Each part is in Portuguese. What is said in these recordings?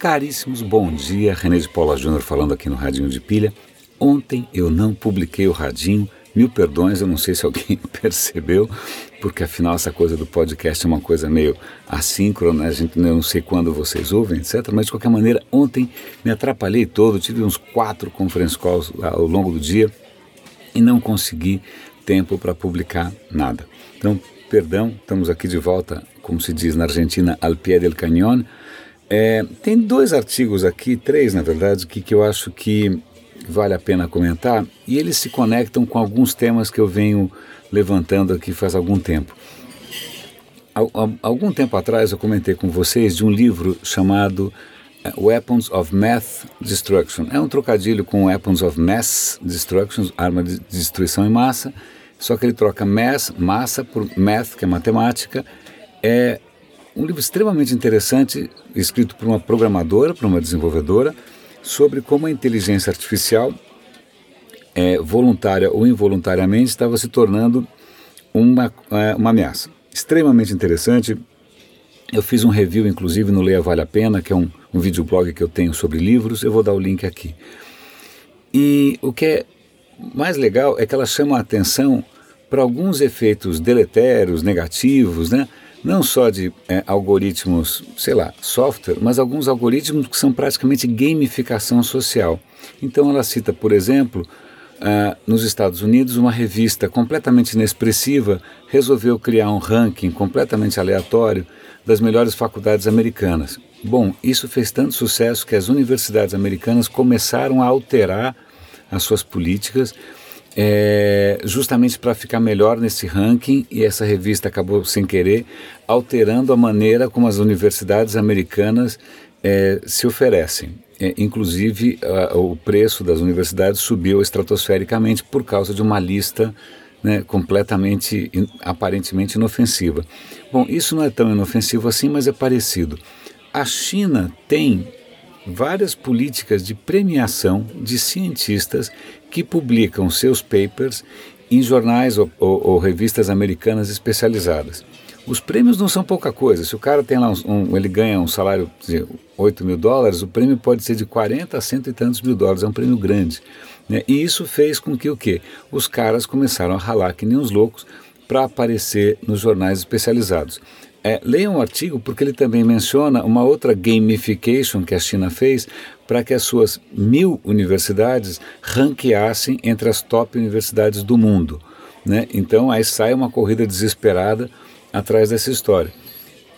Caríssimos, bom dia. René de Paula Júnior falando aqui no Radinho de Pilha. Ontem eu não publiquei o Radinho. Mil perdões, eu não sei se alguém percebeu, porque afinal essa coisa do podcast é uma coisa meio assíncrona, a gente eu não sei quando vocês ouvem, etc. Mas de qualquer maneira, ontem me atrapalhei todo, tive uns quatro conference calls ao longo do dia e não consegui tempo para publicar nada. Então, perdão, estamos aqui de volta, como se diz na Argentina, al pie del cañón. É, tem dois artigos aqui, três na verdade, que, que eu acho que vale a pena comentar e eles se conectam com alguns temas que eu venho levantando aqui faz algum tempo. Algum tempo atrás eu comentei com vocês de um livro chamado eh, Weapons of Math Destruction. É um trocadilho com Weapons of Mass Destruction, arma de destruição em massa, só que ele troca mass, massa, por math, que é matemática. É um livro extremamente interessante, escrito por uma programadora, por uma desenvolvedora, sobre como a inteligência artificial, é, voluntária ou involuntariamente, estava se tornando uma, é, uma ameaça. Extremamente interessante. Eu fiz um review, inclusive, no Leia Vale a Pena, que é um, um videoblog que eu tenho sobre livros. Eu vou dar o link aqui. E o que é mais legal é que ela chama a atenção para alguns efeitos deletérios, negativos, né? Não só de é, algoritmos, sei lá, software, mas alguns algoritmos que são praticamente gamificação social. Então ela cita, por exemplo, uh, nos Estados Unidos, uma revista completamente inexpressiva resolveu criar um ranking completamente aleatório das melhores faculdades americanas. Bom, isso fez tanto sucesso que as universidades americanas começaram a alterar as suas políticas é, justamente para ficar melhor nesse ranking, e essa revista acabou sem querer alterando a maneira como as universidades americanas é, se oferecem. É, inclusive, a, o preço das universidades subiu estratosfericamente por causa de uma lista né, completamente, in, aparentemente inofensiva. Bom, isso não é tão inofensivo assim, mas é parecido. A China tem várias políticas de premiação de cientistas que publicam seus papers em jornais ou, ou, ou revistas americanas especializadas. Os prêmios não são pouca coisa. Se o cara tem lá um, um ele ganha um salário de 8 mil dólares, o prêmio pode ser de 40 a cento e tantos mil dólares. É um prêmio grande. Né? E isso fez com que o quê? Os caras começaram a ralar que nem os loucos para aparecer nos jornais especializados. É, leia um artigo porque ele também menciona uma outra gamification que a China fez para que as suas mil universidades ranqueassem entre as top universidades do mundo. Né? Então aí sai uma corrida desesperada atrás dessa história.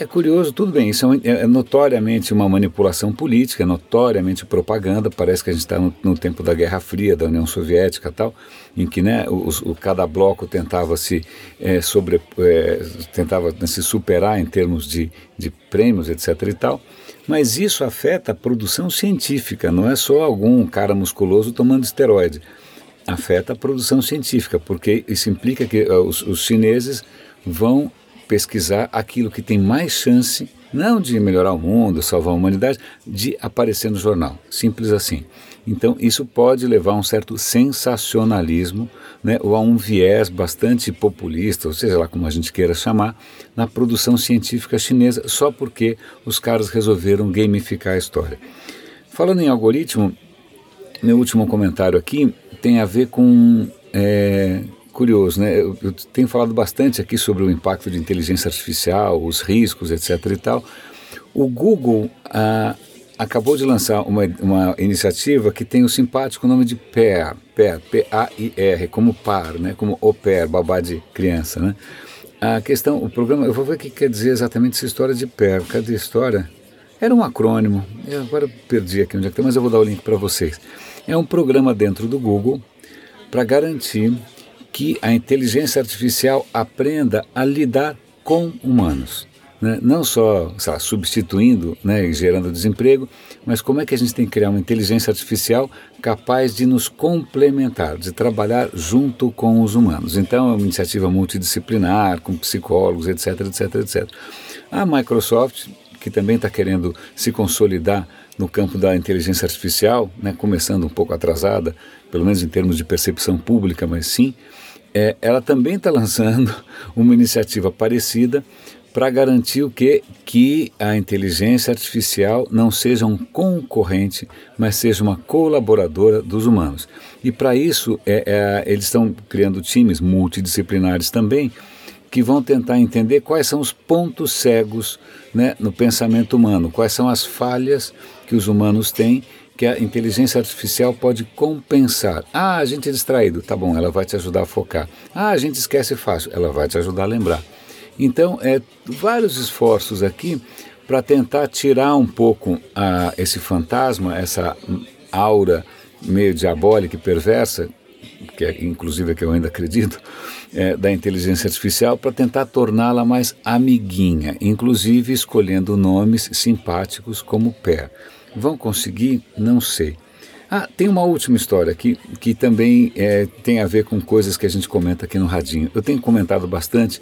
É curioso, tudo bem, isso é, é, notoriamente uma manipulação política, é notoriamente propaganda, parece que a gente está no, no, tempo da Guerra Fria, da União Soviética tal, em que né, o, cada bloco tentava se, é, sobre, é, tentava né, se superar em termos de, de prêmios, etc. e tal, mas isso afeta a produção científica, não é só algum cara musculoso tomando esteroide, afeta a produção científica, porque isso implica que uh, os, os chineses vão pesquisar aquilo que tem mais chance, não de melhorar o mundo, salvar a humanidade, de aparecer no jornal. Simples assim. Então, isso pode levar a um certo sensacionalismo, né, ou a um viés bastante populista, ou seja lá como a gente queira chamar, na produção científica chinesa, só porque os caras resolveram gamificar a história. Falando em algoritmo, meu último comentário aqui tem a ver com é, curioso, né? Eu, eu, tenho falado bastante aqui sobre o impacto de inteligência artificial, os riscos, etc. e tal. O Google ah, acabou de lançar uma, uma iniciativa que tem o simpático nome de PAIR, PAIR, P-A-I-R, como par, né? Como au pair, babá de criança, né? A questão, o programa, eu vou ver o que quer dizer exatamente essa história de PAIR. Cadê a história? Era um acrônimo, eu agora perdi aqui onde é que tem, mas eu vou dar o link para vocês. É um programa dentro do Google para garantir que a inteligência artificial aprenda a lidar com humanos. Né? Não só lá, substituindo né, e gerando desemprego, mas como é que a gente tem que criar uma inteligência artificial capaz de nos complementar, de trabalhar junto com os humanos. Então é uma iniciativa multidisciplinar, com psicólogos, etc, etc, etc. A Microsoft, que também está querendo se consolidar no campo da inteligência artificial, né, começando um pouco atrasada, pelo menos em termos de percepção pública, mas sim, é, ela também está lançando uma iniciativa parecida para garantir o que que a inteligência artificial não seja um concorrente, mas seja uma colaboradora dos humanos. E para isso é, é, eles estão criando times multidisciplinares também que vão tentar entender quais são os pontos cegos né, no pensamento humano, quais são as falhas que os humanos têm que a inteligência artificial pode compensar. Ah, a gente é distraído, tá bom, ela vai te ajudar a focar. Ah, a gente esquece fácil, ela vai te ajudar a lembrar. Então, é vários esforços aqui para tentar tirar um pouco a, esse fantasma, essa aura meio diabólica e perversa, que é inclusive que eu ainda acredito, é, da inteligência artificial, para tentar torná-la mais amiguinha, inclusive escolhendo nomes simpáticos como Pé. Vão conseguir? Não sei. Ah, tem uma última história aqui que também é, tem a ver com coisas que a gente comenta aqui no Radinho. Eu tenho comentado bastante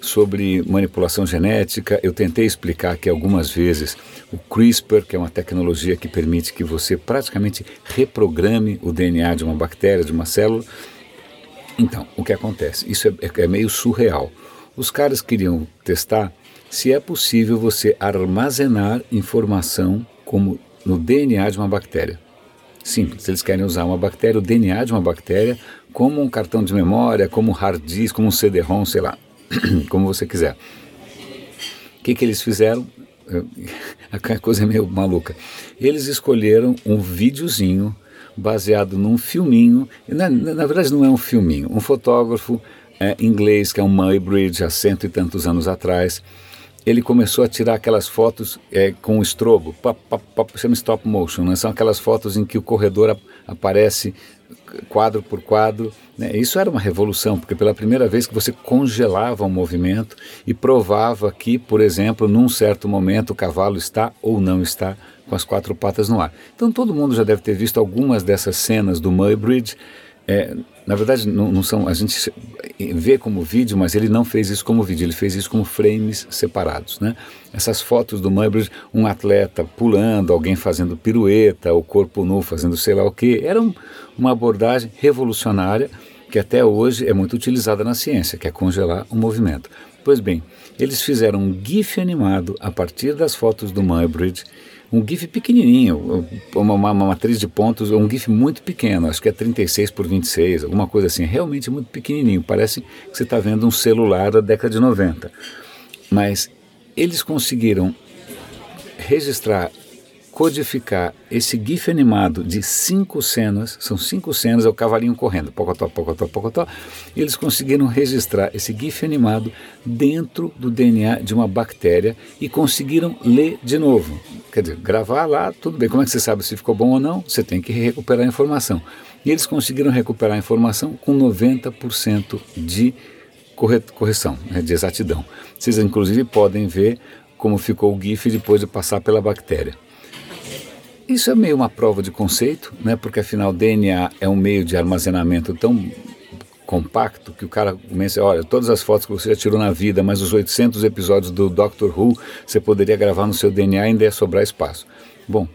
sobre manipulação genética. Eu tentei explicar aqui algumas vezes o CRISPR, que é uma tecnologia que permite que você praticamente reprograme o DNA de uma bactéria, de uma célula. Então, o que acontece? Isso é, é meio surreal. Os caras queriam testar se é possível você armazenar informação como no DNA de uma bactéria. Simples, eles querem usar uma bactéria, o DNA de uma bactéria, como um cartão de memória, como um hard disk, como um CD-ROM, sei lá. como você quiser. O que, que eles fizeram? A coisa é meio maluca. Eles escolheram um videozinho baseado num filminho, na, na verdade não é um filminho, um fotógrafo é, inglês, que é um Muybridge, há cento e tantos anos atrás, ele começou a tirar aquelas fotos é, com estrobo, pop, pop, pop, chama stop motion, né? são aquelas fotos em que o corredor ap aparece quadro por quadro. Né? Isso era uma revolução, porque pela primeira vez que você congelava o movimento e provava que, por exemplo, num certo momento o cavalo está ou não está com as quatro patas no ar. Então todo mundo já deve ter visto algumas dessas cenas do Muybridge. É, na verdade, não, não, são. A gente vê como vídeo, mas ele não fez isso como vídeo, ele fez isso como frames separados. Né? Essas fotos do Muybridge, um atleta pulando, alguém fazendo pirueta, o corpo nu fazendo sei lá o que, era um, uma abordagem revolucionária que até hoje é muito utilizada na ciência, que é congelar o movimento. Pois bem, eles fizeram um GIF animado a partir das fotos do Muybridge um GIF pequenininho, uma, uma, uma, matriz de pontos, um GIF muito pequeno, acho que é 36 por 26, alguma coisa assim, realmente muito pequenininho, parece que você está vendo um celular da década de 90. Mas eles conseguiram registrar codificar esse GIF animado de cinco cenas, são cinco cenas, é o cavalinho correndo, pocotó, pocotó, pocotó, e eles conseguiram registrar esse GIF animado dentro do DNA de uma bactéria e conseguiram ler de novo. Quer dizer, gravar lá, tudo bem, como é que você sabe se ficou bom ou não? Você tem que recuperar a informação. E eles conseguiram recuperar a informação com 90% de correção, né, de exatidão. Vocês inclusive podem ver como ficou o GIF depois de passar pela bactéria. Isso é meio uma prova de conceito, né? porque afinal DNA é um meio de armazenamento tão compacto que o cara começa, olha, todas as fotos que você já tirou na vida, mas os 800 episódios do Doctor Who você poderia gravar no seu DNA e ainda ia sobrar espaço. Bom,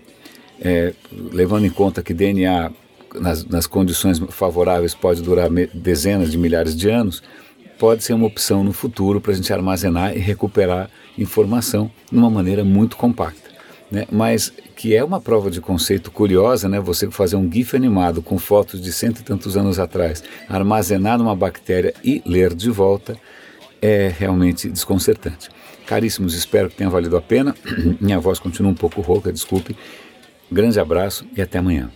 é, levando em conta que DNA nas, nas condições favoráveis pode durar dezenas de milhares de anos, pode ser uma opção no futuro para a gente armazenar e recuperar informação de uma maneira muito compacta. Né? Mas que é uma prova de conceito curiosa, né? Você fazer um GIF animado com fotos de cento e tantos anos atrás, armazenar numa bactéria e ler de volta, é realmente desconcertante. Caríssimos, espero que tenha valido a pena. Minha voz continua um pouco rouca, desculpe. Grande abraço e até amanhã.